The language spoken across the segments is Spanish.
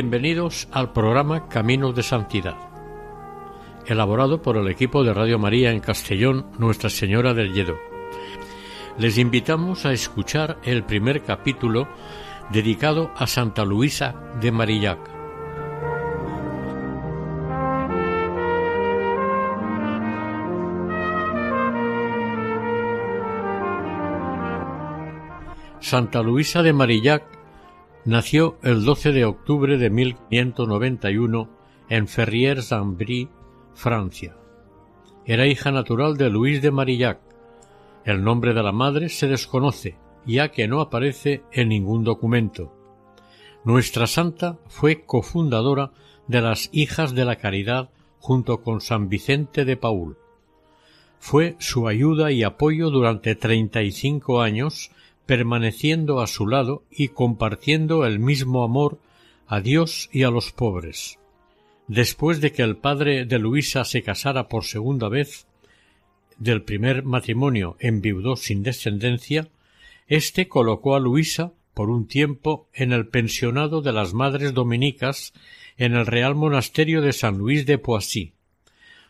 Bienvenidos al programa Caminos de Santidad, elaborado por el equipo de Radio María en Castellón, Nuestra Señora del Lledo. Les invitamos a escuchar el primer capítulo dedicado a Santa Luisa de Marillac. Santa Luisa de Marillac Nació el 12 de octubre de 1591 en Ferrières-en-Brie, Francia. Era hija natural de Luis de Marillac. El nombre de la madre se desconoce, ya que no aparece en ningún documento. Nuestra santa fue cofundadora de las Hijas de la Caridad junto con San Vicente de Paul. Fue su ayuda y apoyo durante treinta y cinco años permaneciendo a su lado y compartiendo el mismo amor a Dios y a los pobres. Después de que el padre de Luisa se casara por segunda vez, del primer matrimonio enviudó sin descendencia, éste colocó a Luisa por un tiempo en el pensionado de las Madres Dominicas en el Real Monasterio de San Luis de Poissy,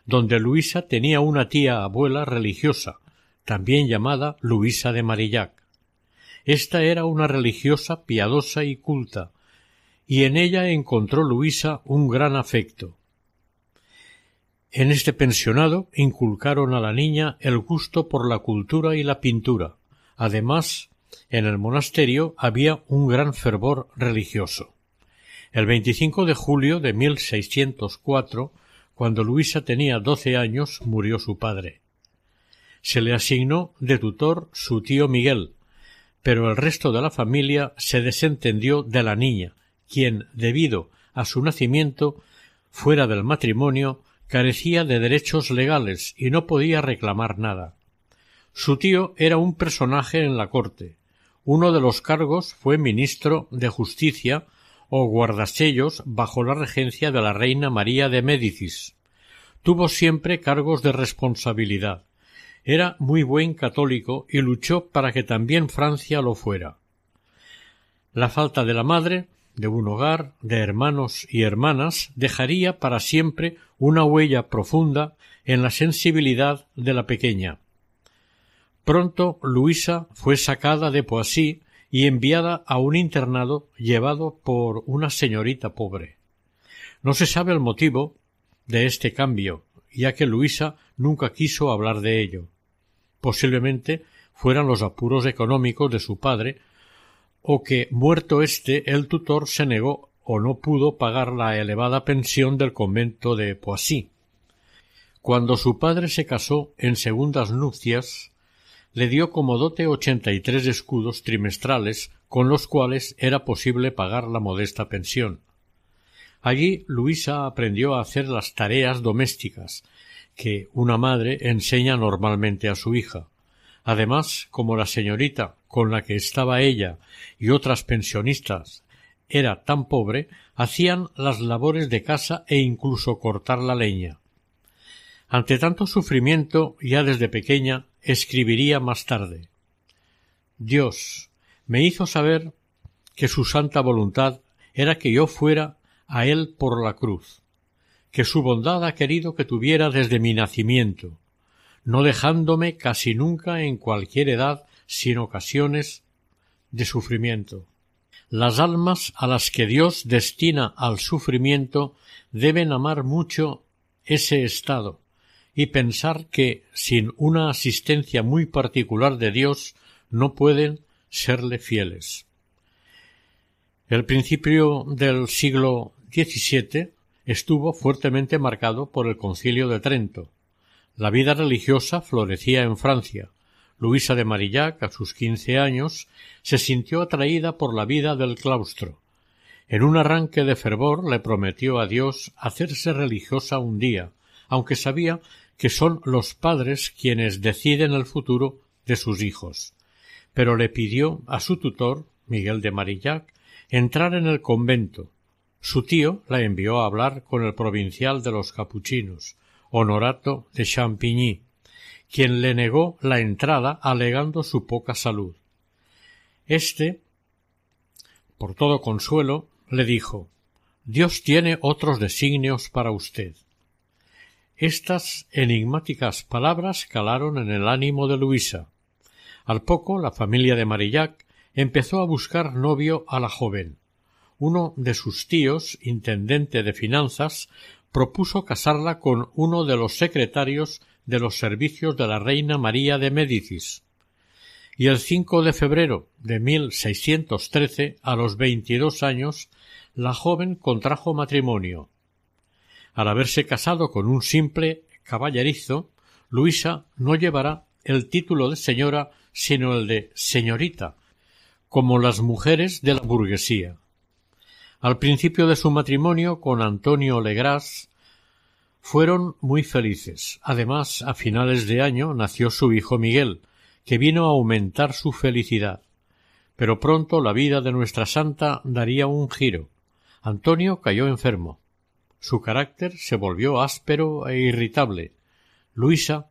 donde Luisa tenía una tía abuela religiosa, también llamada Luisa de Marillac. Esta era una religiosa piadosa y culta, y en ella encontró Luisa un gran afecto. En este pensionado inculcaron a la niña el gusto por la cultura y la pintura. Además, en el monasterio había un gran fervor religioso. El 25 de julio de 1604, cuando Luisa tenía doce años, murió su padre. Se le asignó de tutor su tío Miguel, pero el resto de la familia se desentendió de la niña, quien, debido a su nacimiento fuera del matrimonio, carecía de derechos legales y no podía reclamar nada. Su tío era un personaje en la corte. Uno de los cargos fue ministro de Justicia o guardasellos bajo la regencia de la reina María de Médicis. Tuvo siempre cargos de responsabilidad. Era muy buen católico y luchó para que también Francia lo fuera. La falta de la madre, de un hogar, de hermanos y hermanas, dejaría para siempre una huella profunda en la sensibilidad de la pequeña. Pronto Luisa fue sacada de Poissy y enviada a un internado llevado por una señorita pobre. No se sabe el motivo de este cambio, ya que Luisa nunca quiso hablar de ello. Posiblemente fueran los apuros económicos de su padre, o que, muerto éste, el tutor se negó o no pudo pagar la elevada pensión del convento de Poissy. Cuando su padre se casó en segundas nupcias, le dio como dote ochenta y tres escudos trimestrales con los cuales era posible pagar la modesta pensión. Allí Luisa aprendió a hacer las tareas domésticas, que una madre enseña normalmente a su hija. Además, como la señorita con la que estaba ella y otras pensionistas era tan pobre, hacían las labores de casa e incluso cortar la leña. Ante tanto sufrimiento, ya desde pequeña, escribiría más tarde Dios me hizo saber que su santa voluntad era que yo fuera a él por la cruz que su bondad ha querido que tuviera desde mi nacimiento, no dejándome casi nunca en cualquier edad sin ocasiones de sufrimiento. Las almas a las que Dios destina al sufrimiento deben amar mucho ese estado y pensar que sin una asistencia muy particular de Dios no pueden serle fieles. El principio del siglo XVII estuvo fuertemente marcado por el concilio de Trento. La vida religiosa florecía en Francia. Luisa de Marillac, a sus quince años, se sintió atraída por la vida del claustro. En un arranque de fervor le prometió a Dios hacerse religiosa un día, aunque sabía que son los padres quienes deciden el futuro de sus hijos. Pero le pidió a su tutor, Miguel de Marillac, entrar en el convento. Su tío la envió a hablar con el provincial de los capuchinos, Honorato de Champigny, quien le negó la entrada alegando su poca salud. Este, por todo consuelo, le dijo Dios tiene otros designios para usted. Estas enigmáticas palabras calaron en el ánimo de Luisa. Al poco la familia de Marillac empezó a buscar novio a la joven. Uno de sus tíos, intendente de finanzas, propuso casarla con uno de los secretarios de los servicios de la reina María de Médicis. Y el 5 de febrero de 1613, a los veintidós años, la joven contrajo matrimonio. Al haberse casado con un simple caballerizo, Luisa no llevará el título de señora, sino el de señorita, como las mujeres de la burguesía. Al principio de su matrimonio con Antonio Legras fueron muy felices. Además, a finales de año nació su hijo Miguel, que vino a aumentar su felicidad. Pero pronto la vida de nuestra santa daría un giro. Antonio cayó enfermo. Su carácter se volvió áspero e irritable. Luisa,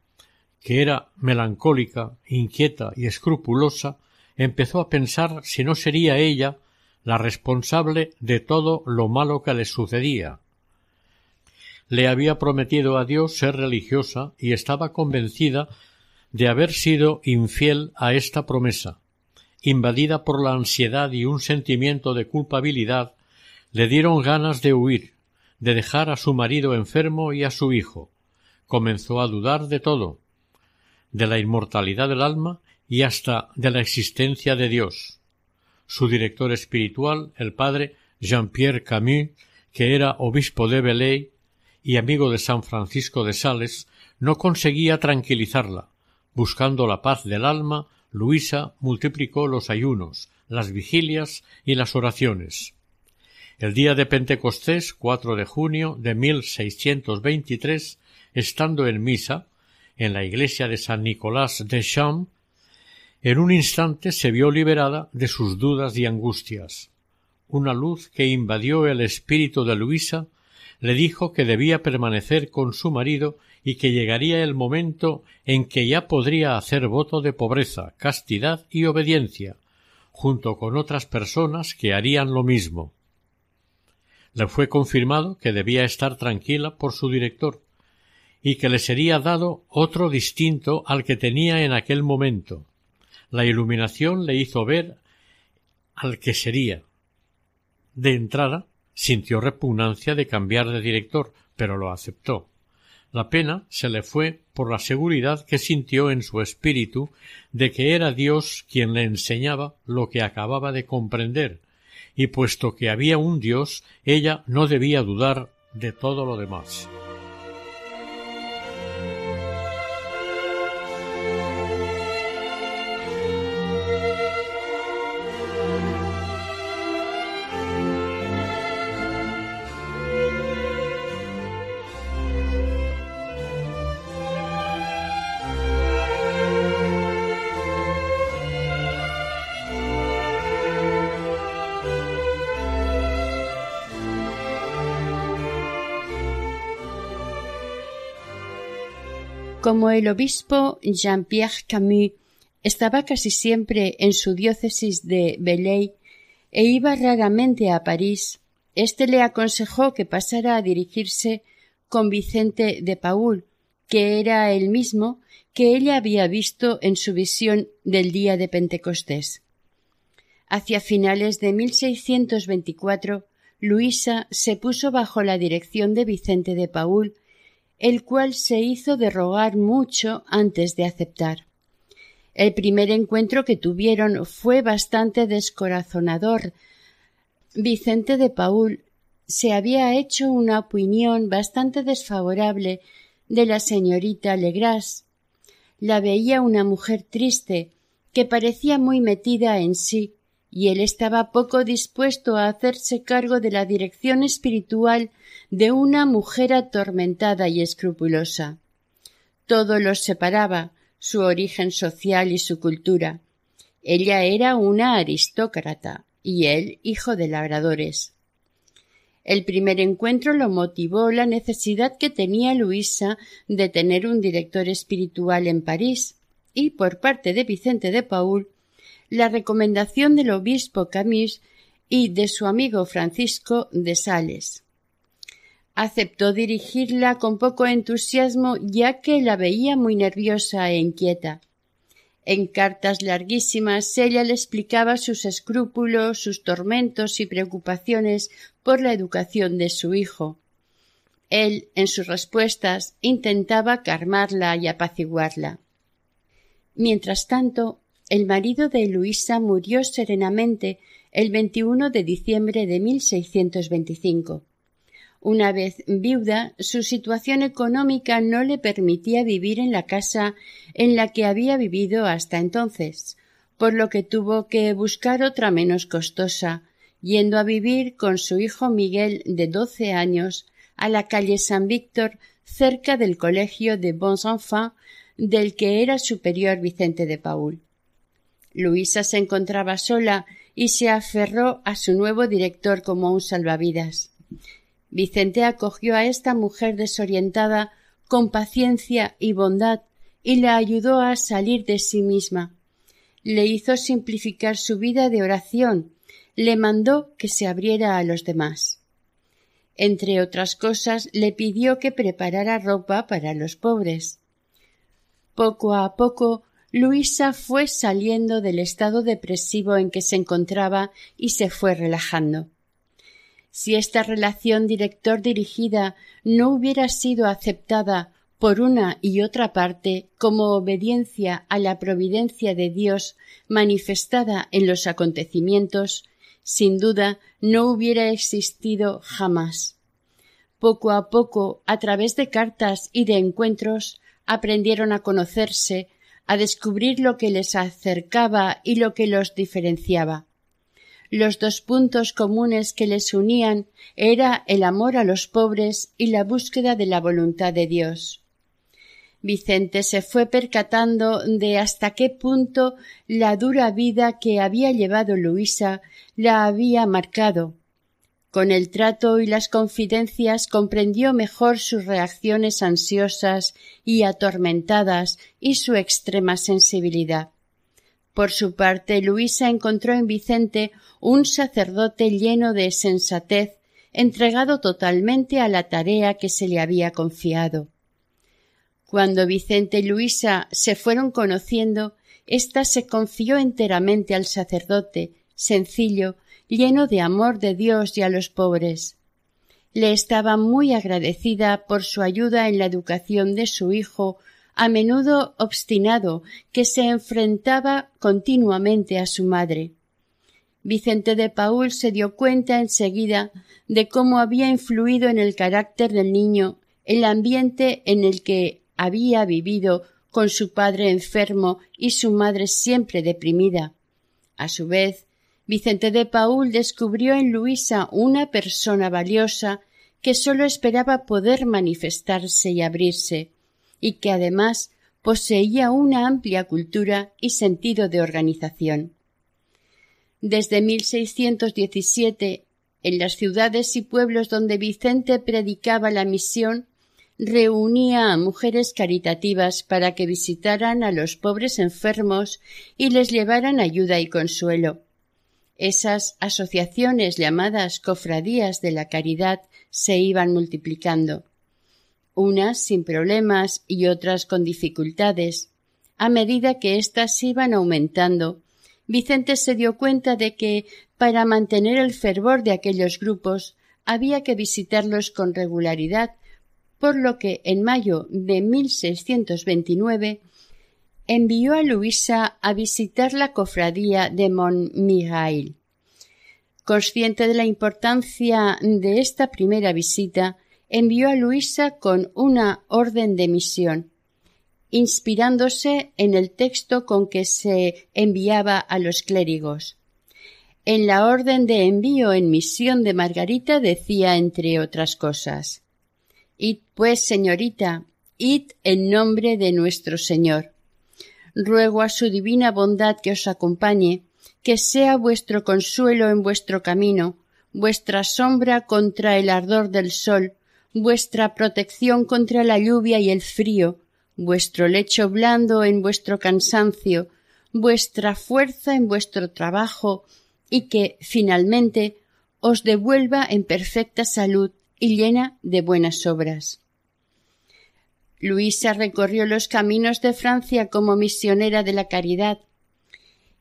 que era melancólica, inquieta y escrupulosa, empezó a pensar si no sería ella la responsable de todo lo malo que le sucedía. Le había prometido a Dios ser religiosa y estaba convencida de haber sido infiel a esta promesa. Invadida por la ansiedad y un sentimiento de culpabilidad, le dieron ganas de huir, de dejar a su marido enfermo y a su hijo. Comenzó a dudar de todo, de la inmortalidad del alma y hasta de la existencia de Dios. Su director espiritual, el padre Jean-Pierre Camus, que era obispo de Belay y amigo de San Francisco de Sales, no conseguía tranquilizarla. Buscando la paz del alma, Luisa multiplicó los ayunos, las vigilias y las oraciones. El día de Pentecostés, 4 de junio de 1623, estando en misa, en la iglesia de San Nicolás de Champs, en un instante se vio liberada de sus dudas y angustias. Una luz que invadió el espíritu de Luisa le dijo que debía permanecer con su marido y que llegaría el momento en que ya podría hacer voto de pobreza, castidad y obediencia, junto con otras personas que harían lo mismo. Le fue confirmado que debía estar tranquila por su director, y que le sería dado otro distinto al que tenía en aquel momento, la iluminación le hizo ver al que sería. De entrada sintió repugnancia de cambiar de director, pero lo aceptó. La pena se le fue por la seguridad que sintió en su espíritu de que era Dios quien le enseñaba lo que acababa de comprender, y puesto que había un Dios, ella no debía dudar de todo lo demás. Como el obispo Jean-Pierre Camus estaba casi siempre en su diócesis de Belley e iba raramente a París, éste le aconsejó que pasara a dirigirse con Vicente de Paul, que era el mismo que ella había visto en su visión del día de Pentecostés. Hacia finales de 1624, Luisa se puso bajo la dirección de Vicente de Paul el cual se hizo de rogar mucho antes de aceptar. El primer encuentro que tuvieron fue bastante descorazonador. Vicente de Paul se había hecho una opinión bastante desfavorable de la señorita Legras. La veía una mujer triste, que parecía muy metida en sí, y él estaba poco dispuesto a hacerse cargo de la dirección espiritual de una mujer atormentada y escrupulosa. Todo los separaba, su origen social y su cultura. Ella era una aristócrata y él hijo de labradores. El primer encuentro lo motivó la necesidad que tenía Luisa de tener un director espiritual en París y por parte de Vicente de Paul la recomendación del obispo Camus y de su amigo Francisco de Sales. Aceptó dirigirla con poco entusiasmo ya que la veía muy nerviosa e inquieta. En cartas larguísimas ella le explicaba sus escrúpulos, sus tormentos y preocupaciones por la educación de su hijo. Él, en sus respuestas, intentaba calmarla y apaciguarla. Mientras tanto, el marido de Luisa murió serenamente el 21 de diciembre de 1625. Una vez viuda, su situación económica no le permitía vivir en la casa en la que había vivido hasta entonces, por lo que tuvo que buscar otra menos costosa, yendo a vivir con su hijo Miguel de doce años a la calle San Víctor cerca del colegio de Bons Enfants del que era superior Vicente de Paul. Luisa se encontraba sola y se aferró a su nuevo director como un salvavidas. Vicente acogió a esta mujer desorientada con paciencia y bondad y la ayudó a salir de sí misma. Le hizo simplificar su vida de oración, le mandó que se abriera a los demás. Entre otras cosas, le pidió que preparara ropa para los pobres. Poco a poco Luisa fue saliendo del estado depresivo en que se encontraba y se fue relajando. Si esta relación director dirigida no hubiera sido aceptada por una y otra parte como obediencia a la providencia de Dios manifestada en los acontecimientos, sin duda no hubiera existido jamás. Poco a poco, a través de cartas y de encuentros, aprendieron a conocerse, a descubrir lo que les acercaba y lo que los diferenciaba. Los dos puntos comunes que les unían era el amor a los pobres y la búsqueda de la voluntad de Dios. Vicente se fue percatando de hasta qué punto la dura vida que había llevado Luisa la había marcado, con el trato y las confidencias comprendió mejor sus reacciones ansiosas y atormentadas y su extrema sensibilidad. Por su parte, Luisa encontró en Vicente un sacerdote lleno de sensatez, entregado totalmente a la tarea que se le había confiado. Cuando Vicente y Luisa se fueron conociendo, ésta se confió enteramente al sacerdote, sencillo, lleno de amor de Dios y a los pobres. Le estaba muy agradecida por su ayuda en la educación de su hijo, a menudo obstinado, que se enfrentaba continuamente a su madre. Vicente de Paul se dio cuenta enseguida de cómo había influido en el carácter del niño el ambiente en el que había vivido con su padre enfermo y su madre siempre deprimida. A su vez, Vicente de Paul descubrió en Luisa una persona valiosa que sólo esperaba poder manifestarse y abrirse, y que además poseía una amplia cultura y sentido de organización. Desde 1617, en las ciudades y pueblos donde Vicente predicaba la misión, reunía a mujeres caritativas para que visitaran a los pobres enfermos y les llevaran ayuda y consuelo. Esas asociaciones llamadas cofradías de la caridad se iban multiplicando, unas sin problemas y otras con dificultades. A medida que éstas iban aumentando, Vicente se dio cuenta de que, para mantener el fervor de aquellos grupos, había que visitarlos con regularidad, por lo que en mayo de 1629 envió a Luisa a visitar la cofradía de Montmirail. Consciente de la importancia de esta primera visita, envió a Luisa con una orden de misión, inspirándose en el texto con que se enviaba a los clérigos. En la orden de envío en misión de Margarita decía, entre otras cosas, Id pues, señorita, id en nombre de nuestro Señor. Ruego a su divina bondad que os acompañe, que sea vuestro consuelo en vuestro camino, vuestra sombra contra el ardor del sol, vuestra protección contra la lluvia y el frío, vuestro lecho blando en vuestro cansancio, vuestra fuerza en vuestro trabajo, y que, finalmente, os devuelva en perfecta salud y llena de buenas obras. Luisa recorrió los caminos de Francia como misionera de la caridad.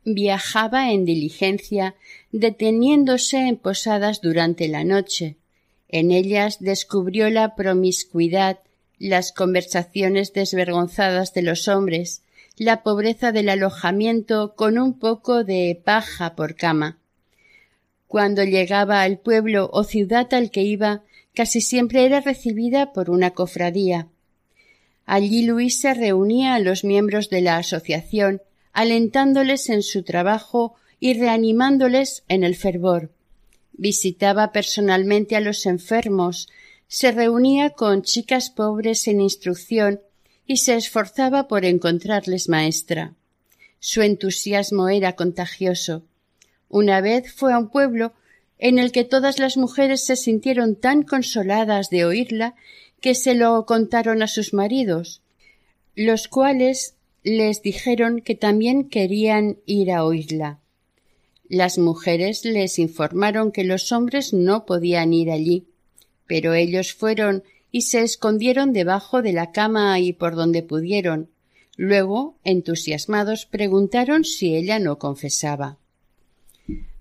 Viajaba en diligencia, deteniéndose en posadas durante la noche. En ellas descubrió la promiscuidad, las conversaciones desvergonzadas de los hombres, la pobreza del alojamiento con un poco de paja por cama. Cuando llegaba al pueblo o ciudad al que iba, casi siempre era recibida por una cofradía. Allí Luisa reunía a los miembros de la asociación, alentándoles en su trabajo y reanimándoles en el fervor. Visitaba personalmente a los enfermos, se reunía con chicas pobres en instrucción y se esforzaba por encontrarles maestra. Su entusiasmo era contagioso. Una vez fue a un pueblo en el que todas las mujeres se sintieron tan consoladas de oírla que se lo contaron a sus maridos, los cuales les dijeron que también querían ir a oírla. Las mujeres les informaron que los hombres no podían ir allí, pero ellos fueron y se escondieron debajo de la cama y por donde pudieron. Luego, entusiasmados, preguntaron si ella no confesaba.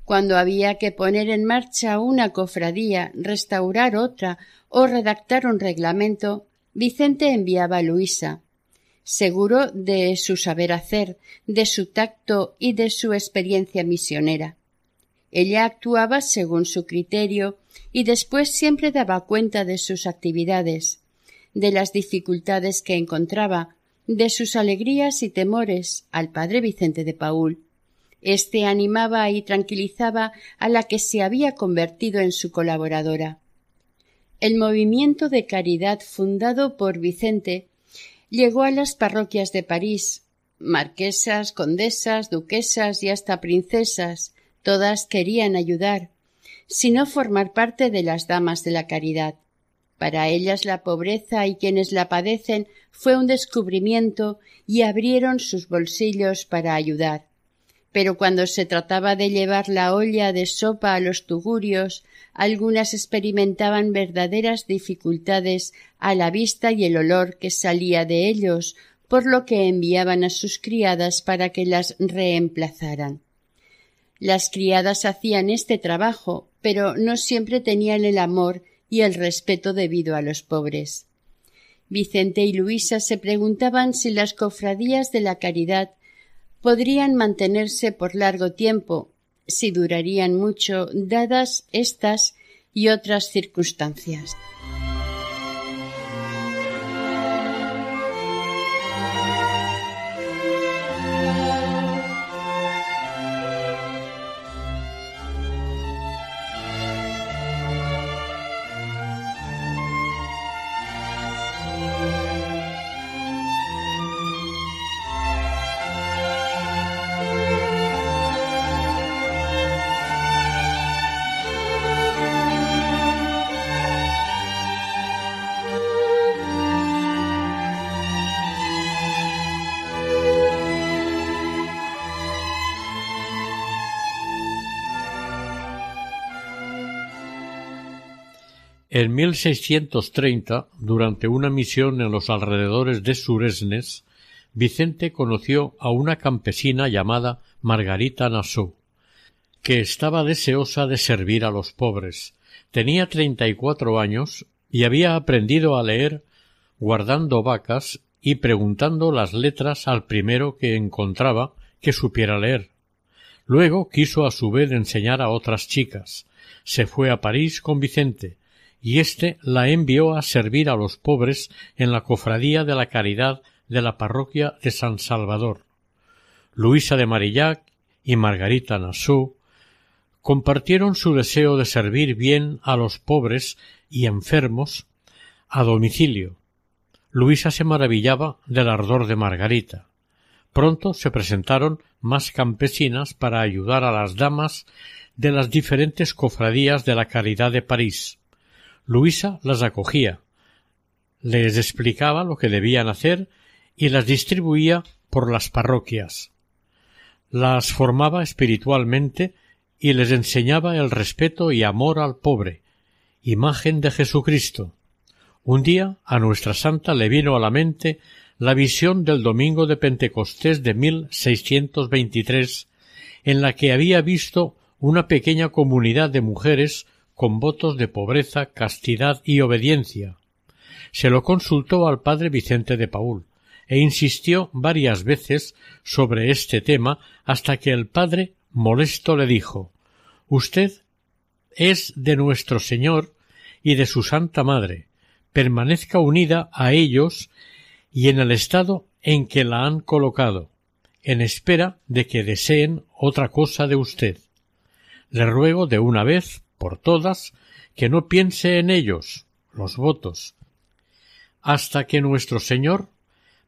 Cuando había que poner en marcha una cofradía, restaurar otra o redactar un reglamento, Vicente enviaba a Luisa, seguro de su saber hacer, de su tacto y de su experiencia misionera. Ella actuaba según su criterio y después siempre daba cuenta de sus actividades, de las dificultades que encontraba, de sus alegrías y temores al padre Vicente de Paul. Este animaba y tranquilizaba a la que se había convertido en su colaboradora. El movimiento de caridad fundado por Vicente llegó a las parroquias de París, marquesas, condesas, duquesas y hasta princesas, todas querían ayudar, sino formar parte de las damas de la caridad. Para ellas la pobreza y quienes la padecen fue un descubrimiento y abrieron sus bolsillos para ayudar pero cuando se trataba de llevar la olla de sopa a los tugurios, algunas experimentaban verdaderas dificultades a la vista y el olor que salía de ellos, por lo que enviaban a sus criadas para que las reemplazaran. Las criadas hacían este trabajo, pero no siempre tenían el amor y el respeto debido a los pobres. Vicente y Luisa se preguntaban si las cofradías de la caridad podrían mantenerse por largo tiempo, si durarían mucho, dadas estas y otras circunstancias. En 1630, durante una misión en los alrededores de Suresnes, Vicente conoció a una campesina llamada Margarita Nassau, que estaba deseosa de servir a los pobres. Tenía treinta y cuatro años y había aprendido a leer guardando vacas y preguntando las letras al primero que encontraba que supiera leer. Luego quiso a su vez enseñar a otras chicas. Se fue a París con Vicente, y éste la envió a servir a los pobres en la cofradía de la caridad de la parroquia de San Salvador. Luisa de Marillac y Margarita Nassau compartieron su deseo de servir bien a los pobres y enfermos a domicilio. Luisa se maravillaba del ardor de Margarita. Pronto se presentaron más campesinas para ayudar a las damas de las diferentes cofradías de la caridad de París. Luisa las acogía, les explicaba lo que debían hacer y las distribuía por las parroquias. Las formaba espiritualmente y les enseñaba el respeto y amor al pobre, imagen de Jesucristo. Un día a nuestra santa le vino a la mente la visión del domingo de Pentecostés de 1623, en la que había visto una pequeña comunidad de mujeres con votos de pobreza, castidad y obediencia. Se lo consultó al padre Vicente de Paul, e insistió varias veces sobre este tema hasta que el padre molesto le dijo Usted es de nuestro Señor y de su Santa Madre. Permanezca unida a ellos y en el estado en que la han colocado, en espera de que deseen otra cosa de usted. Le ruego de una vez por todas que no piense en ellos, los votos, hasta que nuestro Señor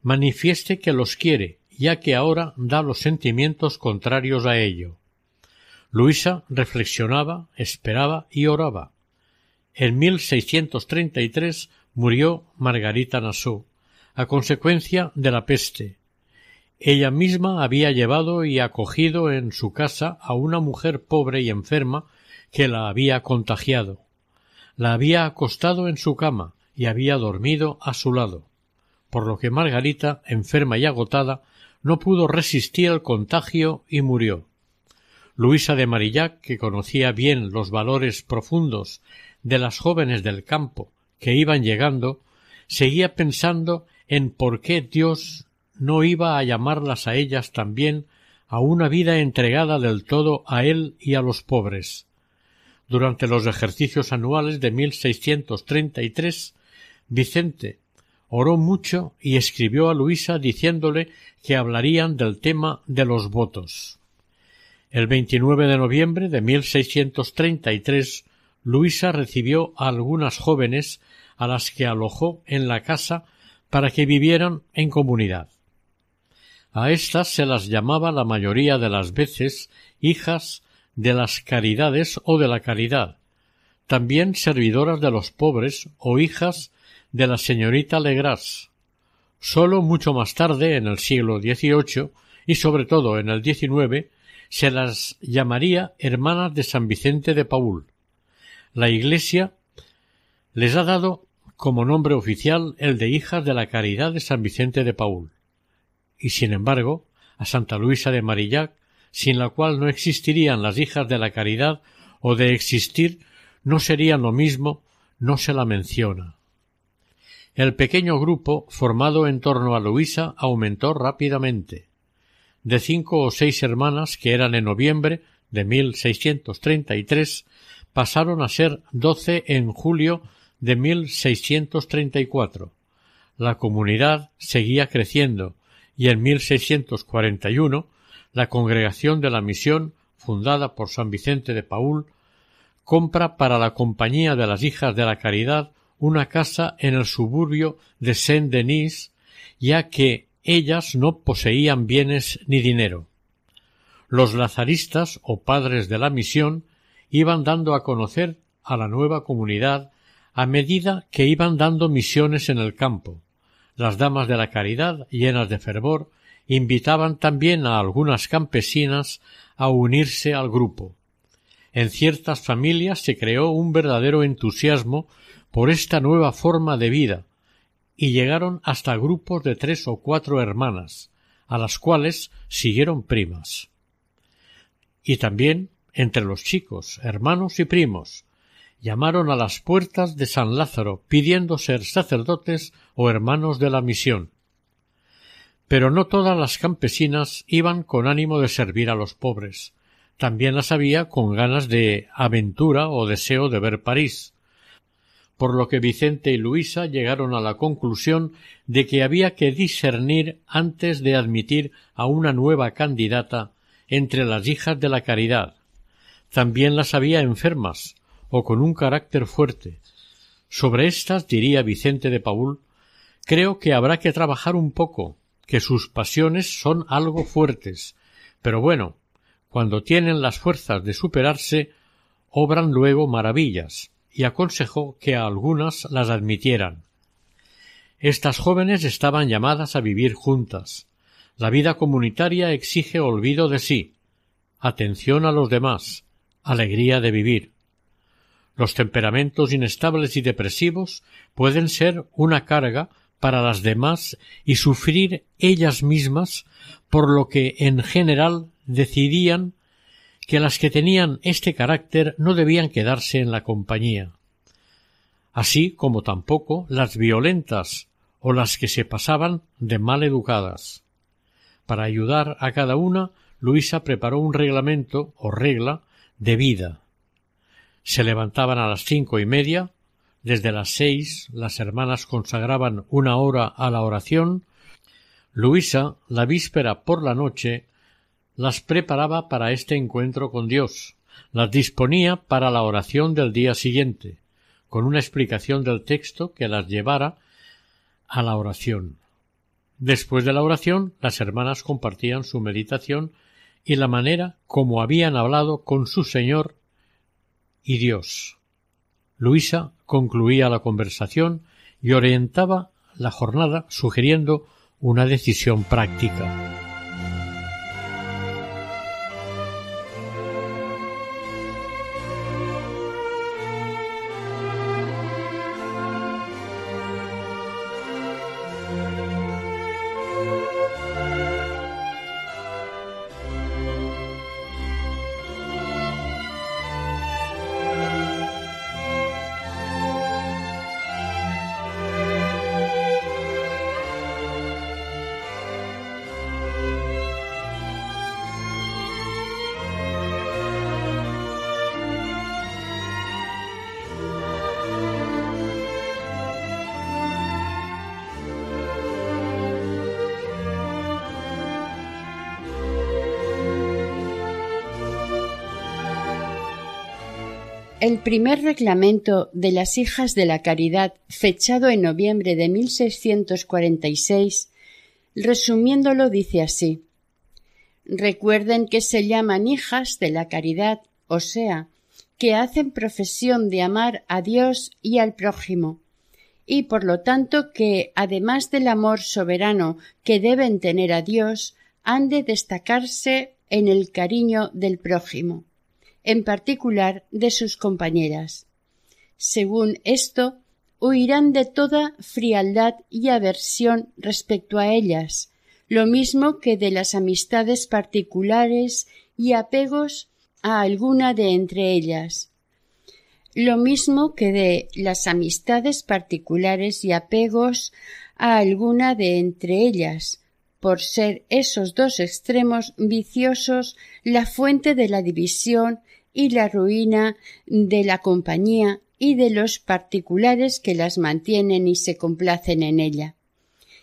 manifieste que los quiere, ya que ahora da los sentimientos contrarios a ello. Luisa reflexionaba, esperaba y oraba. En 1633 murió Margarita Nassau, a consecuencia de la peste. Ella misma había llevado y acogido en su casa a una mujer pobre y enferma que la había contagiado. La había acostado en su cama y había dormido a su lado, por lo que Margarita, enferma y agotada, no pudo resistir el contagio y murió. Luisa de Marillac, que conocía bien los valores profundos de las jóvenes del campo que iban llegando, seguía pensando en por qué Dios no iba a llamarlas a ellas también a una vida entregada del todo a él y a los pobres. Durante los ejercicios anuales de 1633, Vicente oró mucho y escribió a Luisa diciéndole que hablarían del tema de los votos. El 29 de noviembre de 1633, Luisa recibió a algunas jóvenes a las que alojó en la casa para que vivieran en comunidad. A estas se las llamaba la mayoría de las veces hijas de las caridades o de la caridad, también servidoras de los pobres o hijas de la señorita Legras. Sólo mucho más tarde, en el siglo XVIII y sobre todo en el XIX, se las llamaría hermanas de San Vicente de Paul. La Iglesia les ha dado como nombre oficial el de hijas de la caridad de San Vicente de Paul. Y sin embargo, a Santa Luisa de Marillac sin la cual no existirían las hijas de la caridad o de existir no serían lo mismo, no se la menciona. El pequeño grupo formado en torno a Luisa aumentó rápidamente. De cinco o seis hermanas que eran en noviembre de 1633 pasaron a ser doce en julio de 1634. La comunidad seguía creciendo y en 1641 la Congregación de la Misión, fundada por San Vicente de Paul, compra para la Compañía de las Hijas de la Caridad una casa en el suburbio de Saint-Denis, ya que ellas no poseían bienes ni dinero. Los lazaristas o padres de la misión iban dando a conocer a la nueva comunidad a medida que iban dando misiones en el campo. Las damas de la caridad, llenas de fervor, invitaban también a algunas campesinas a unirse al grupo. En ciertas familias se creó un verdadero entusiasmo por esta nueva forma de vida, y llegaron hasta grupos de tres o cuatro hermanas, a las cuales siguieron primas. Y también entre los chicos, hermanos y primos, llamaron a las puertas de San Lázaro pidiendo ser sacerdotes o hermanos de la misión. Pero no todas las campesinas iban con ánimo de servir a los pobres. También las había con ganas de aventura o deseo de ver París. por lo que Vicente y Luisa llegaron a la conclusión de que había que discernir antes de admitir a una nueva candidata entre las hijas de la caridad. También las había enfermas o con un carácter fuerte. Sobre estas diría Vicente de Paul creo que habrá que trabajar un poco, que sus pasiones son algo fuertes, pero bueno, cuando tienen las fuerzas de superarse, obran luego maravillas, y aconsejó que a algunas las admitieran. Estas jóvenes estaban llamadas a vivir juntas. La vida comunitaria exige olvido de sí, atención a los demás, alegría de vivir. Los temperamentos inestables y depresivos pueden ser una carga para las demás y sufrir ellas mismas, por lo que en general decidían que las que tenían este carácter no debían quedarse en la compañía, así como tampoco las violentas o las que se pasaban de mal educadas. Para ayudar a cada una, Luisa preparó un reglamento o regla de vida. Se levantaban a las cinco y media, desde las seis las hermanas consagraban una hora a la oración, Luisa, la víspera por la noche, las preparaba para este encuentro con Dios, las disponía para la oración del día siguiente, con una explicación del texto que las llevara a la oración. Después de la oración, las hermanas compartían su meditación y la manera como habían hablado con su Señor y Dios. Luisa concluía la conversación y orientaba la jornada sugiriendo una decisión práctica. El primer reglamento de las Hijas de la Caridad, fechado en noviembre de 1646, resumiéndolo dice así. Recuerden que se llaman hijas de la caridad, o sea, que hacen profesión de amar a Dios y al prójimo, y por lo tanto que, además del amor soberano que deben tener a Dios, han de destacarse en el cariño del prójimo en particular de sus compañeras. Según esto, huirán de toda frialdad y aversión respecto a ellas, lo mismo que de las amistades particulares y apegos a alguna de entre ellas, lo mismo que de las amistades particulares y apegos a alguna de entre ellas, por ser esos dos extremos viciosos la fuente de la división y la ruina de la compañía y de los particulares que las mantienen y se complacen en ella.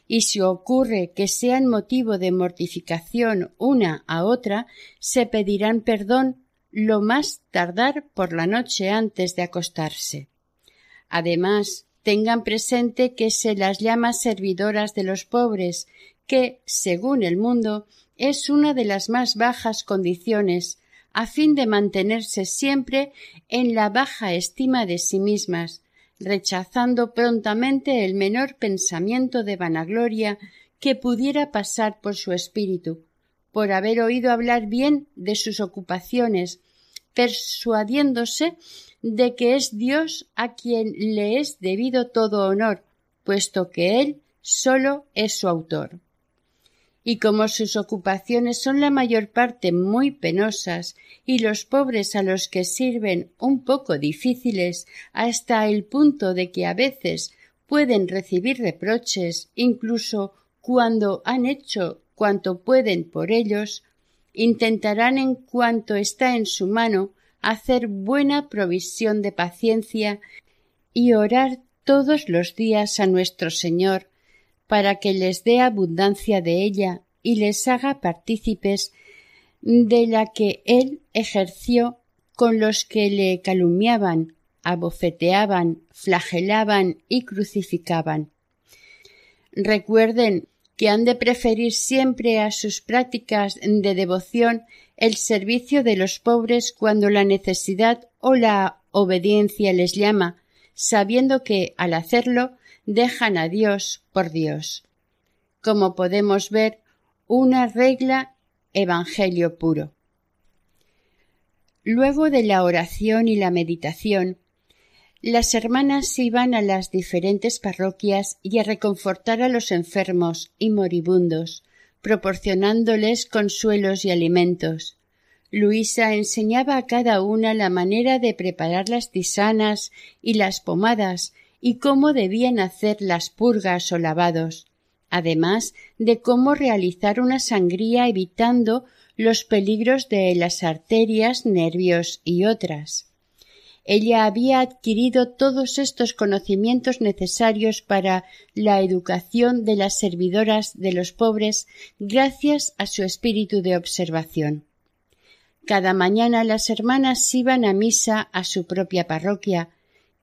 Y si ocurre que sean motivo de mortificación una a otra, se pedirán perdón lo más tardar por la noche antes de acostarse. Además, tengan presente que se las llama servidoras de los pobres, que, según el mundo, es una de las más bajas condiciones, a fin de mantenerse siempre en la baja estima de sí mismas, rechazando prontamente el menor pensamiento de vanagloria que pudiera pasar por su espíritu, por haber oído hablar bien de sus ocupaciones, persuadiéndose de que es Dios a quien le es debido todo honor, puesto que Él solo es su autor y como sus ocupaciones son la mayor parte muy penosas y los pobres a los que sirven un poco difíciles hasta el punto de que a veces pueden recibir reproches incluso cuando han hecho cuanto pueden por ellos, intentarán en cuanto está en su mano hacer buena provisión de paciencia y orar todos los días a nuestro Señor para que les dé abundancia de ella y les haga partícipes de la que él ejerció con los que le calumniaban, abofeteaban, flagelaban y crucificaban. Recuerden que han de preferir siempre a sus prácticas de devoción el servicio de los pobres cuando la necesidad o la obediencia les llama, sabiendo que, al hacerlo, dejan a Dios por Dios. Como podemos ver, una regla evangelio puro. Luego de la oración y la meditación, las hermanas iban a las diferentes parroquias y a reconfortar a los enfermos y moribundos, proporcionándoles consuelos y alimentos. Luisa enseñaba a cada una la manera de preparar las tisanas y las pomadas y cómo debían hacer las purgas o lavados, además de cómo realizar una sangría evitando los peligros de las arterias, nervios y otras. Ella había adquirido todos estos conocimientos necesarios para la educación de las servidoras de los pobres gracias a su espíritu de observación. Cada mañana las hermanas iban a misa a su propia parroquia,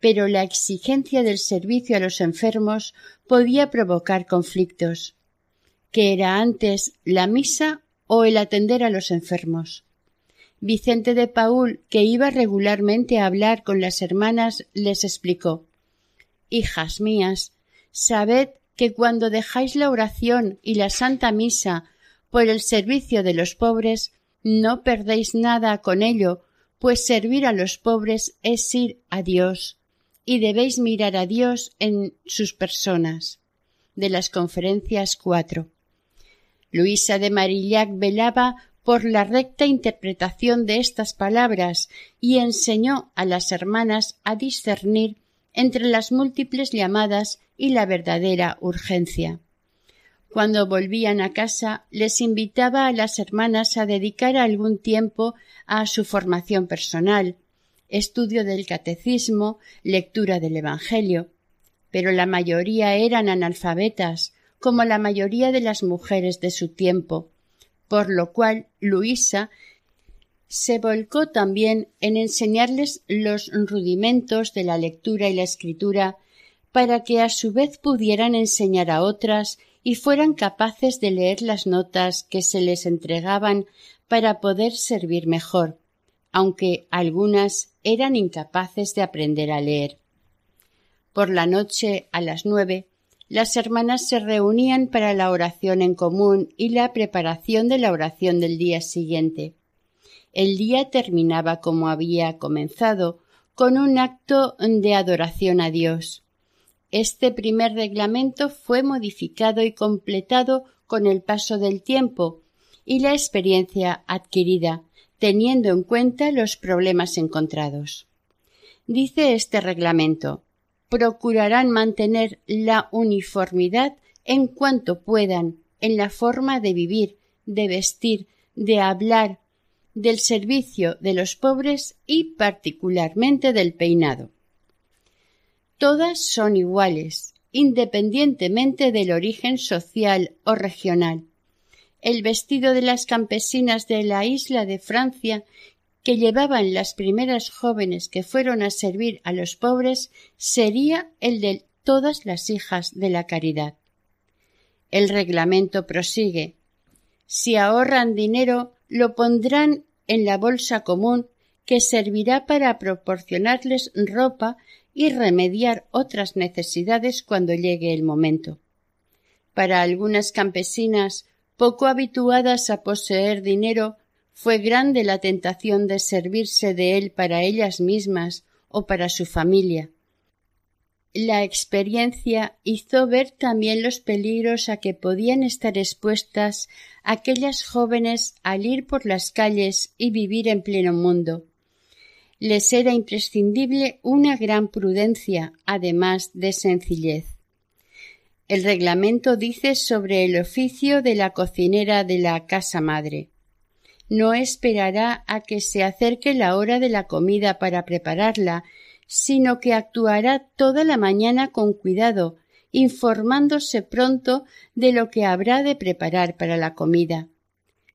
pero la exigencia del servicio a los enfermos podía provocar conflictos. ¿Qué era antes la misa o el atender a los enfermos? Vicente de Paul, que iba regularmente a hablar con las hermanas, les explicó Hijas mías, sabed que cuando dejáis la oración y la Santa Misa por el servicio de los pobres, no perdéis nada con ello, pues servir a los pobres es ir a Dios, y debéis mirar a Dios en sus personas. De las conferencias cuatro. Luisa de Marillac velaba por la recta interpretación de estas palabras y enseñó a las hermanas a discernir entre las múltiples llamadas y la verdadera urgencia. Cuando volvían a casa les invitaba a las hermanas a dedicar algún tiempo a su formación personal, estudio del catecismo, lectura del Evangelio. Pero la mayoría eran analfabetas, como la mayoría de las mujeres de su tiempo, por lo cual Luisa se volcó también en enseñarles los rudimentos de la lectura y la escritura para que a su vez pudieran enseñar a otras y fueran capaces de leer las notas que se les entregaban para poder servir mejor, aunque algunas eran incapaces de aprender a leer. Por la noche, a las nueve, las hermanas se reunían para la oración en común y la preparación de la oración del día siguiente. El día terminaba como había comenzado, con un acto de adoración a Dios. Este primer reglamento fue modificado y completado con el paso del tiempo y la experiencia adquirida, teniendo en cuenta los problemas encontrados. Dice este reglamento procurarán mantener la uniformidad en cuanto puedan en la forma de vivir, de vestir, de hablar, del servicio de los pobres y particularmente del peinado. Todas son iguales, independientemente del origen social o regional. El vestido de las campesinas de la isla de Francia que llevaban las primeras jóvenes que fueron a servir a los pobres sería el de todas las hijas de la caridad. El reglamento prosigue. Si ahorran dinero, lo pondrán en la bolsa común que servirá para proporcionarles ropa y remediar otras necesidades cuando llegue el momento. Para algunas campesinas poco habituadas a poseer dinero, fue grande la tentación de servirse de él para ellas mismas o para su familia. La experiencia hizo ver también los peligros a que podían estar expuestas aquellas jóvenes al ir por las calles y vivir en pleno mundo. Les era imprescindible una gran prudencia, además de sencillez. El reglamento dice sobre el oficio de la cocinera de la casa madre no esperará a que se acerque la hora de la comida para prepararla, sino que actuará toda la mañana con cuidado, informándose pronto de lo que habrá de preparar para la comida.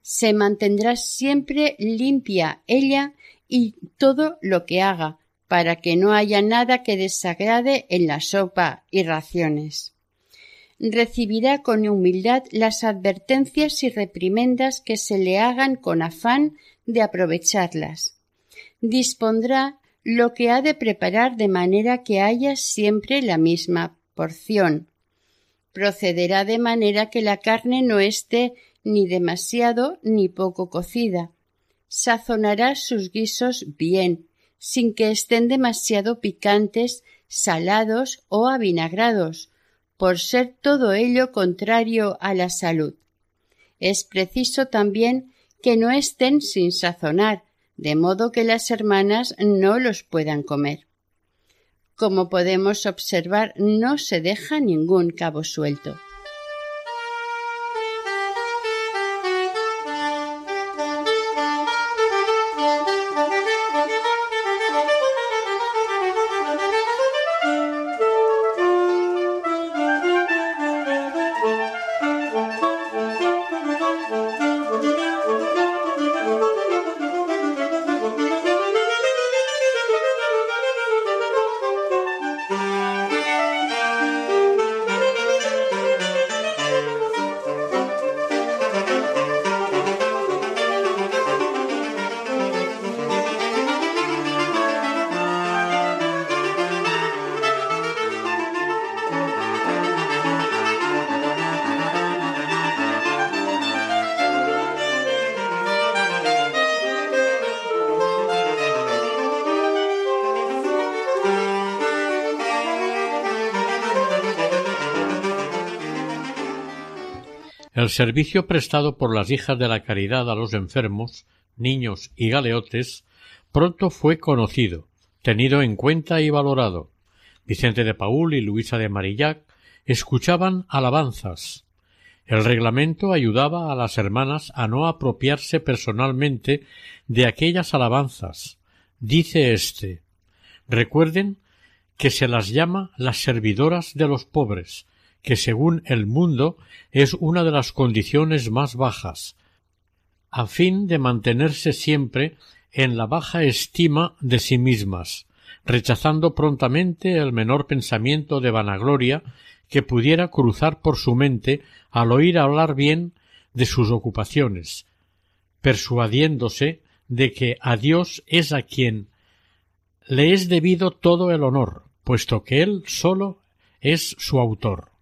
Se mantendrá siempre limpia ella y todo lo que haga, para que no haya nada que desagrade en la sopa y raciones. Recibirá con humildad las advertencias y reprimendas que se le hagan con afán de aprovecharlas. Dispondrá lo que ha de preparar de manera que haya siempre la misma porción. Procederá de manera que la carne no esté ni demasiado ni poco cocida. Sazonará sus guisos bien, sin que estén demasiado picantes, salados o avinagrados, por ser todo ello contrario a la salud. Es preciso también que no estén sin sazonar, de modo que las hermanas no los puedan comer. Como podemos observar, no se deja ningún cabo suelto. El servicio prestado por las hijas de la caridad a los enfermos, niños y galeotes pronto fue conocido, tenido en cuenta y valorado. Vicente de Paul y Luisa de Marillac escuchaban alabanzas. El reglamento ayudaba a las hermanas a no apropiarse personalmente de aquellas alabanzas. Dice éste Recuerden que se las llama las servidoras de los pobres, que según el mundo es una de las condiciones más bajas, a fin de mantenerse siempre en la baja estima de sí mismas, rechazando prontamente el menor pensamiento de vanagloria que pudiera cruzar por su mente al oír hablar bien de sus ocupaciones, persuadiéndose de que a Dios es a quien le es debido todo el honor, puesto que él solo es su autor.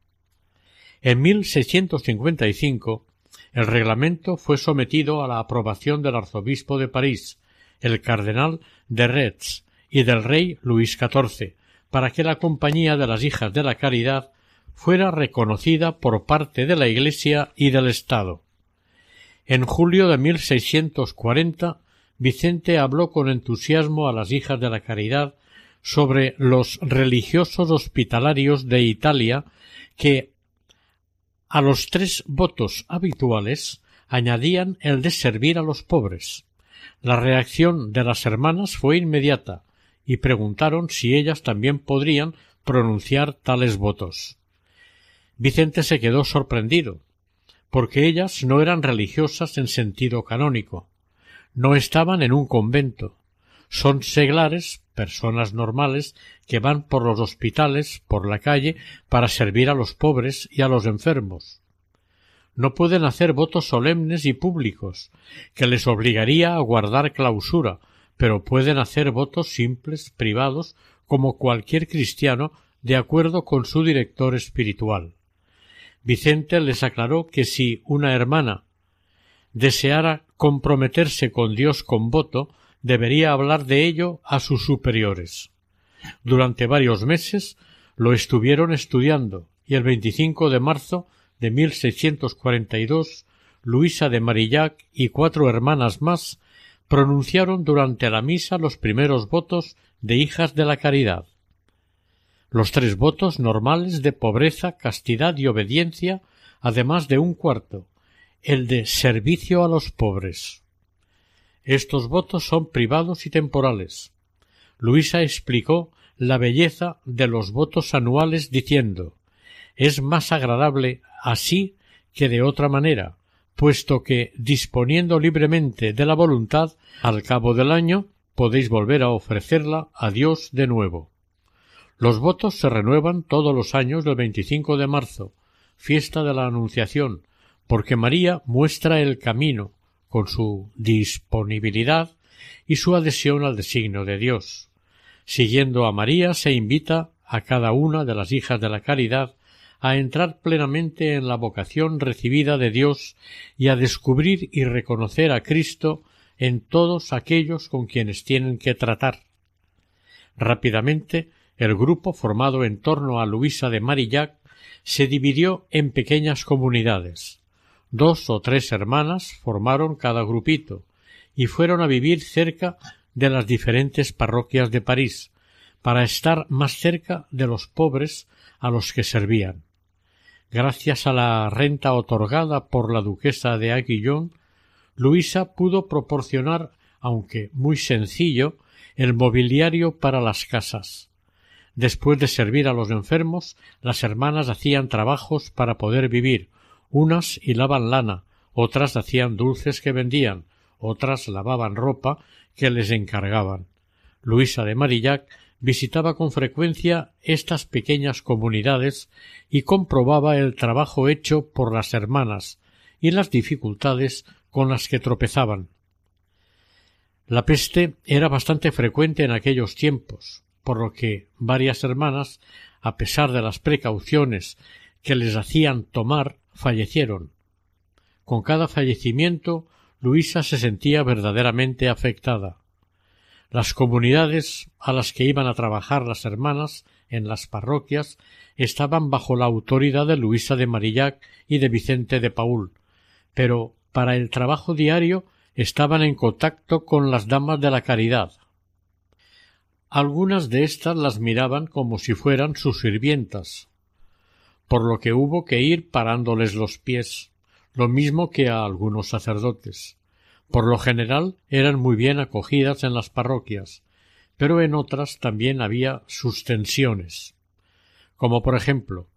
En 1655 el reglamento fue sometido a la aprobación del arzobispo de París, el cardenal de Retz y del rey Luis XIV, para que la Compañía de las Hijas de la Caridad fuera reconocida por parte de la Iglesia y del Estado. En julio de 1640 Vicente habló con entusiasmo a las Hijas de la Caridad sobre los religiosos hospitalarios de Italia que a los tres votos habituales añadían el de servir a los pobres. La reacción de las hermanas fue inmediata y preguntaron si ellas también podrían pronunciar tales votos. Vicente se quedó sorprendido, porque ellas no eran religiosas en sentido canónico, no estaban en un convento, son seglares, personas normales, que van por los hospitales, por la calle, para servir a los pobres y a los enfermos. No pueden hacer votos solemnes y públicos, que les obligaría a guardar clausura, pero pueden hacer votos simples, privados, como cualquier cristiano, de acuerdo con su director espiritual. Vicente les aclaró que si una hermana deseara comprometerse con Dios con voto, debería hablar de ello a sus superiores. Durante varios meses lo estuvieron estudiando y el 25 de marzo de 1642 Luisa de Marillac y cuatro hermanas más pronunciaron durante la misa los primeros votos de hijas de la caridad. Los tres votos normales de pobreza, castidad y obediencia, además de un cuarto, el de servicio a los pobres. Estos votos son privados y temporales. Luisa explicó la belleza de los votos anuales diciendo es más agradable así que de otra manera, puesto que, disponiendo libremente de la voluntad, al cabo del año podéis volver a ofrecerla a Dios de nuevo. Los votos se renuevan todos los años del 25 de marzo, fiesta de la Anunciación, porque María muestra el camino, con su disponibilidad y su adhesión al designio de Dios. Siguiendo a María se invita a cada una de las hijas de la caridad a entrar plenamente en la vocación recibida de Dios y a descubrir y reconocer a Cristo en todos aquellos con quienes tienen que tratar. Rápidamente el grupo formado en torno a Luisa de Marillac se dividió en pequeñas comunidades. Dos o tres hermanas formaron cada grupito y fueron a vivir cerca de las diferentes parroquias de París, para estar más cerca de los pobres a los que servían. Gracias a la renta otorgada por la duquesa de Aguillon, Luisa pudo proporcionar, aunque muy sencillo, el mobiliario para las casas. Después de servir a los enfermos, las hermanas hacían trabajos para poder vivir. Unas hilaban lana, otras hacían dulces que vendían, otras lavaban ropa que les encargaban. Luisa de Marillac visitaba con frecuencia estas pequeñas comunidades y comprobaba el trabajo hecho por las hermanas y las dificultades con las que tropezaban. La peste era bastante frecuente en aquellos tiempos, por lo que varias hermanas, a pesar de las precauciones que les hacían tomar, fallecieron. Con cada fallecimiento Luisa se sentía verdaderamente afectada. Las comunidades a las que iban a trabajar las hermanas en las parroquias estaban bajo la autoridad de Luisa de Marillac y de Vicente de Paul, pero para el trabajo diario estaban en contacto con las damas de la caridad. Algunas de éstas las miraban como si fueran sus sirvientas, por lo que hubo que ir parándoles los pies, lo mismo que a algunos sacerdotes. Por lo general eran muy bien acogidas en las parroquias, pero en otras también había sus tensiones. Como por ejemplo,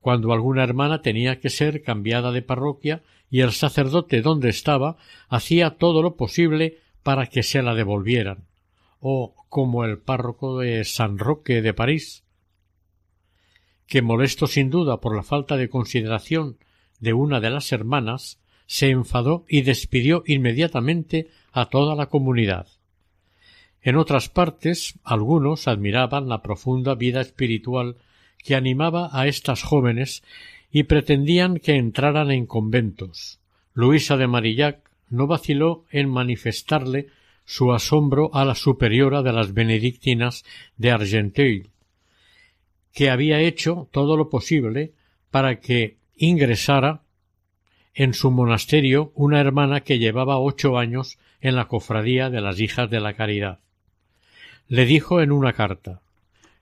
cuando alguna hermana tenía que ser cambiada de parroquia y el sacerdote donde estaba hacía todo lo posible para que se la devolvieran, o como el párroco de San Roque de París, que molesto sin duda por la falta de consideración de una de las hermanas, se enfadó y despidió inmediatamente a toda la comunidad. En otras partes algunos admiraban la profunda vida espiritual que animaba a estas jóvenes y pretendían que entraran en conventos. Luisa de Marillac no vaciló en manifestarle su asombro a la superiora de las benedictinas de Argenteuil, que había hecho todo lo posible para que ingresara en su monasterio una hermana que llevaba ocho años en la cofradía de las hijas de la caridad. Le dijo en una carta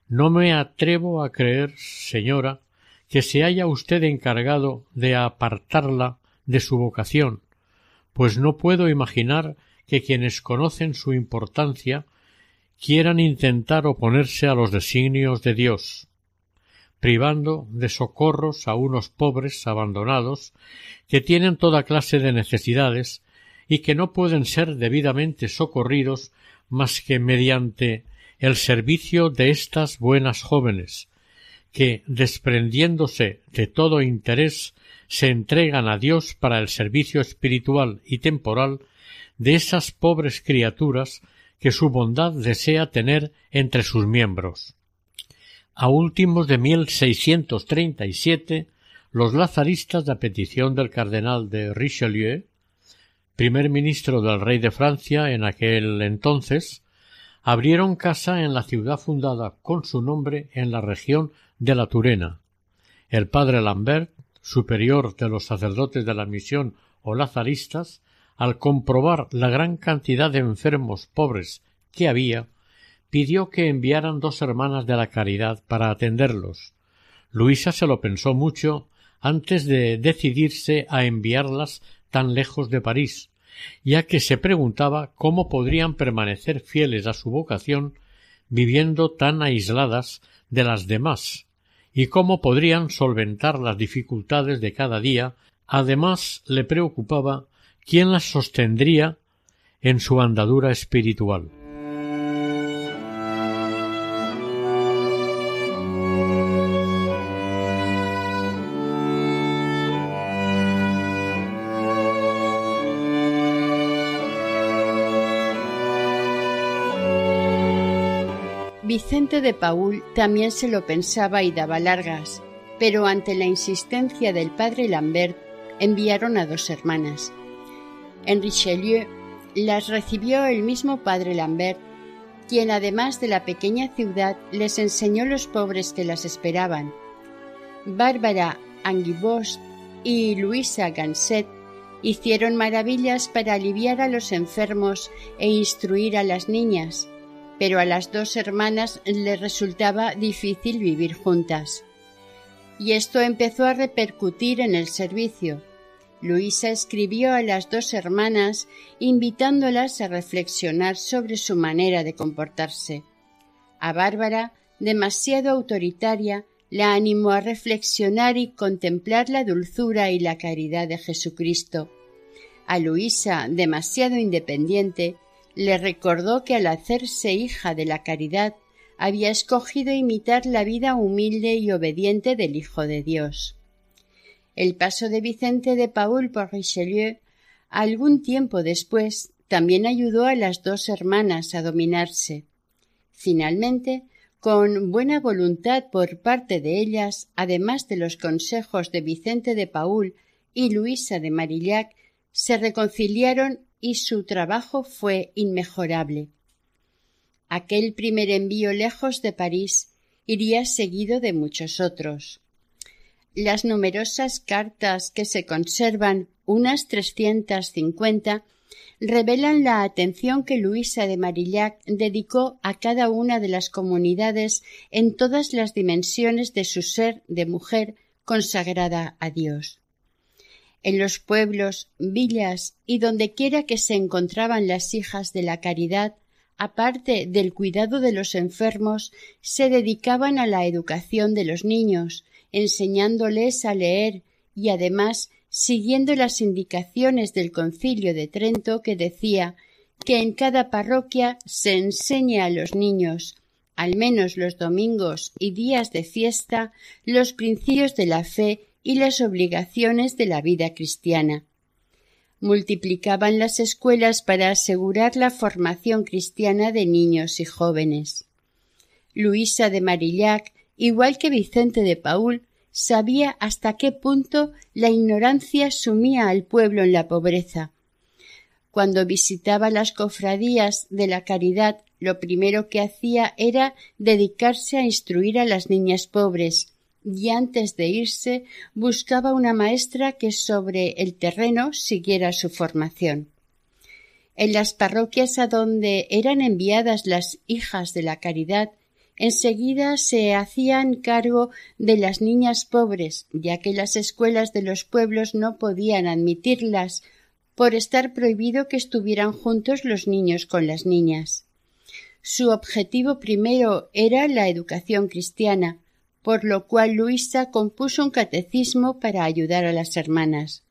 No me atrevo a creer, señora, que se haya usted encargado de apartarla de su vocación, pues no puedo imaginar que quienes conocen su importancia quieran intentar oponerse a los designios de Dios, privando de socorros a unos pobres abandonados que tienen toda clase de necesidades y que no pueden ser debidamente socorridos más que mediante el servicio de estas buenas jóvenes, que, desprendiéndose de todo interés, se entregan a Dios para el servicio espiritual y temporal de esas pobres criaturas que su bondad desea tener entre sus miembros. A últimos de 1637, los lazaristas, a petición del cardenal de Richelieu, primer ministro del rey de Francia en aquel entonces, abrieron casa en la ciudad fundada con su nombre en la región de la Turena. El padre Lambert, superior de los sacerdotes de la misión o lazaristas, al comprobar la gran cantidad de enfermos pobres que había, pidió que enviaran dos hermanas de la caridad para atenderlos. Luisa se lo pensó mucho antes de decidirse a enviarlas tan lejos de París, ya que se preguntaba cómo podrían permanecer fieles a su vocación viviendo tan aisladas de las demás y cómo podrían solventar las dificultades de cada día. Además, le preocupaba quién las sostendría en su andadura espiritual. De Paul también se lo pensaba y daba largas, pero ante la insistencia del padre Lambert enviaron a dos hermanas. En Richelieu las recibió el mismo padre Lambert, quien además de la pequeña ciudad les enseñó los pobres que las esperaban. Bárbara Anguibost y Luisa Ganset hicieron maravillas para aliviar a los enfermos e instruir a las niñas, pero a las dos hermanas les resultaba difícil vivir juntas. Y esto empezó a repercutir en el servicio. Luisa escribió a las dos hermanas invitándolas a reflexionar sobre su manera de comportarse. A Bárbara, demasiado autoritaria, la animó a reflexionar y contemplar la dulzura y la caridad de Jesucristo. A Luisa, demasiado independiente, le recordó que al hacerse hija de la caridad había escogido imitar la vida humilde y obediente del Hijo de Dios. El paso de Vicente de Paul por Richelieu, algún tiempo después, también ayudó a las dos hermanas a dominarse. Finalmente, con buena voluntad por parte de ellas, además de los consejos de Vicente de Paul y Luisa de Marillac, se reconciliaron y su trabajo fue inmejorable. Aquel primer envío lejos de París iría seguido de muchos otros. Las numerosas cartas que se conservan, unas trescientas cincuenta, revelan la atención que Luisa de Marillac dedicó a cada una de las comunidades en todas las dimensiones de su ser de mujer consagrada a Dios en los pueblos, villas y dondequiera que se encontraban las hijas de la caridad, aparte del cuidado de los enfermos, se dedicaban a la educación de los niños, enseñándoles a leer y además siguiendo las indicaciones del concilio de Trento que decía que en cada parroquia se enseñe a los niños, al menos los domingos y días de fiesta, los principios de la fe y las obligaciones de la vida cristiana. Multiplicaban las escuelas para asegurar la formación cristiana de niños y jóvenes. Luisa de Marillac, igual que Vicente de Paul, sabía hasta qué punto la ignorancia sumía al pueblo en la pobreza. Cuando visitaba las cofradías de la caridad, lo primero que hacía era dedicarse a instruir a las niñas pobres, y antes de irse buscaba una maestra que sobre el terreno siguiera su formación. En las parroquias a donde eran enviadas las hijas de la caridad, enseguida se hacían cargo de las niñas pobres, ya que las escuelas de los pueblos no podían admitirlas por estar prohibido que estuvieran juntos los niños con las niñas. Su objetivo primero era la educación cristiana, por lo cual Luisa compuso un catecismo para ayudar a las hermanas.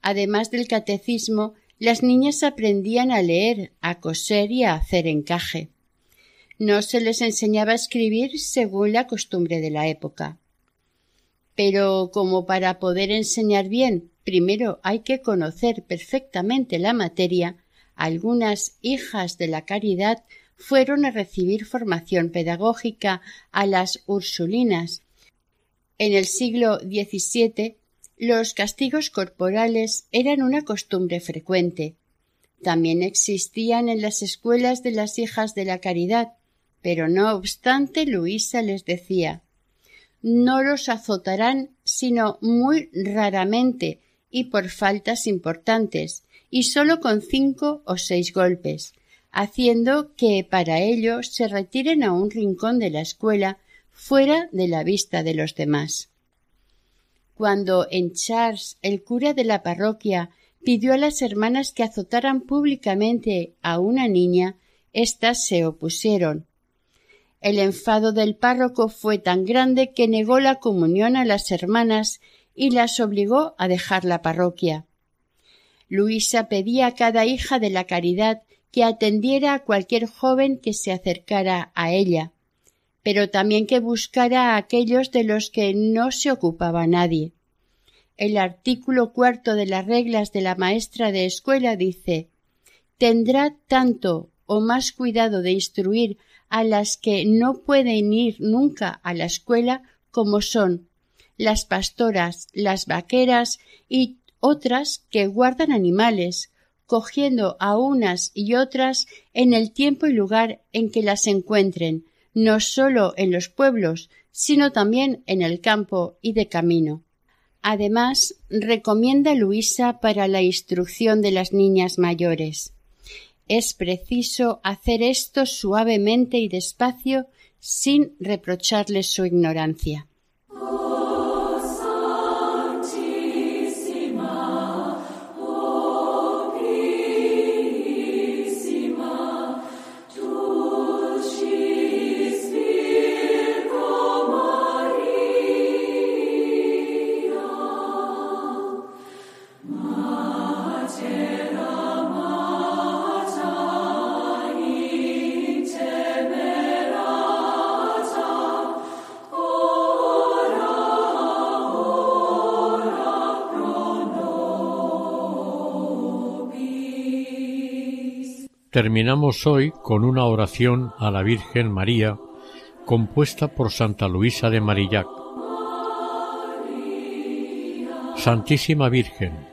Además del catecismo, las niñas aprendían a leer, a coser y a hacer encaje. No se les enseñaba a escribir según la costumbre de la época. Pero como para poder enseñar bien, primero hay que conocer perfectamente la materia, algunas hijas de la caridad fueron a recibir formación pedagógica a las Ursulinas. En el siglo XVII los castigos corporales eran una costumbre frecuente. También existían en las escuelas de las hijas de la caridad, pero no obstante Luisa les decía no los azotarán sino muy raramente y por faltas importantes, y sólo con cinco o seis golpes, haciendo que para ello se retiren a un rincón de la escuela fuera de la vista de los demás. Cuando en Charles el cura de la parroquia pidió a las hermanas que azotaran públicamente a una niña, éstas se opusieron. El enfado del párroco fue tan grande que negó la comunión a las hermanas y las obligó a dejar la parroquia. Luisa pedía a cada hija de la caridad que atendiera a cualquier joven que se acercara a ella, pero también que buscara a aquellos de los que no se ocupaba nadie. El artículo cuarto de las reglas de la maestra de escuela dice tendrá tanto o más cuidado de instruir a las que no pueden ir nunca a la escuela como son las pastoras, las vaqueras y otras que guardan animales, cogiendo a unas y otras en el tiempo y lugar en que las encuentren, no sólo en los pueblos, sino también en el campo y de camino. Además, recomienda Luisa para la instrucción de las niñas mayores. Es preciso hacer esto suavemente y despacio sin reprocharles su ignorancia. Terminamos hoy con una oración a la Virgen María compuesta por Santa Luisa de Marillac. Santísima Virgen,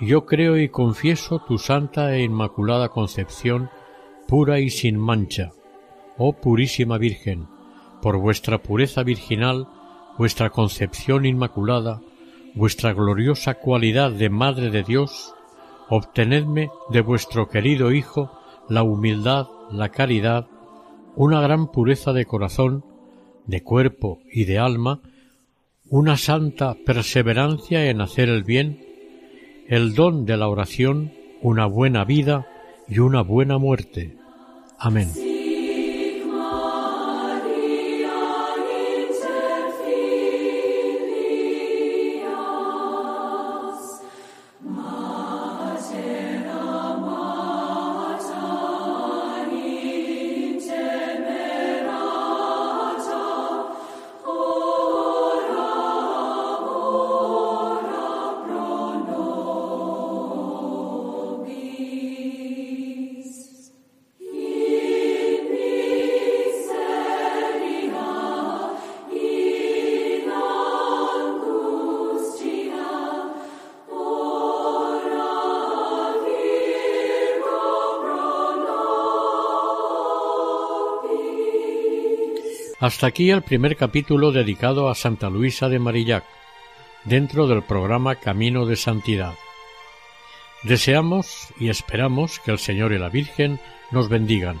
yo creo y confieso tu santa e inmaculada concepción pura y sin mancha. Oh purísima Virgen, por vuestra pureza virginal, vuestra concepción inmaculada, vuestra gloriosa cualidad de Madre de Dios, obtenedme de vuestro querido Hijo la humildad, la caridad, una gran pureza de corazón, de cuerpo y de alma, una santa perseverancia en hacer el bien, el don de la oración, una buena vida y una buena muerte. Amén. Hasta aquí el primer capítulo dedicado a Santa Luisa de Marillac, dentro del programa Camino de Santidad. Deseamos y esperamos que el Señor y la Virgen nos bendigan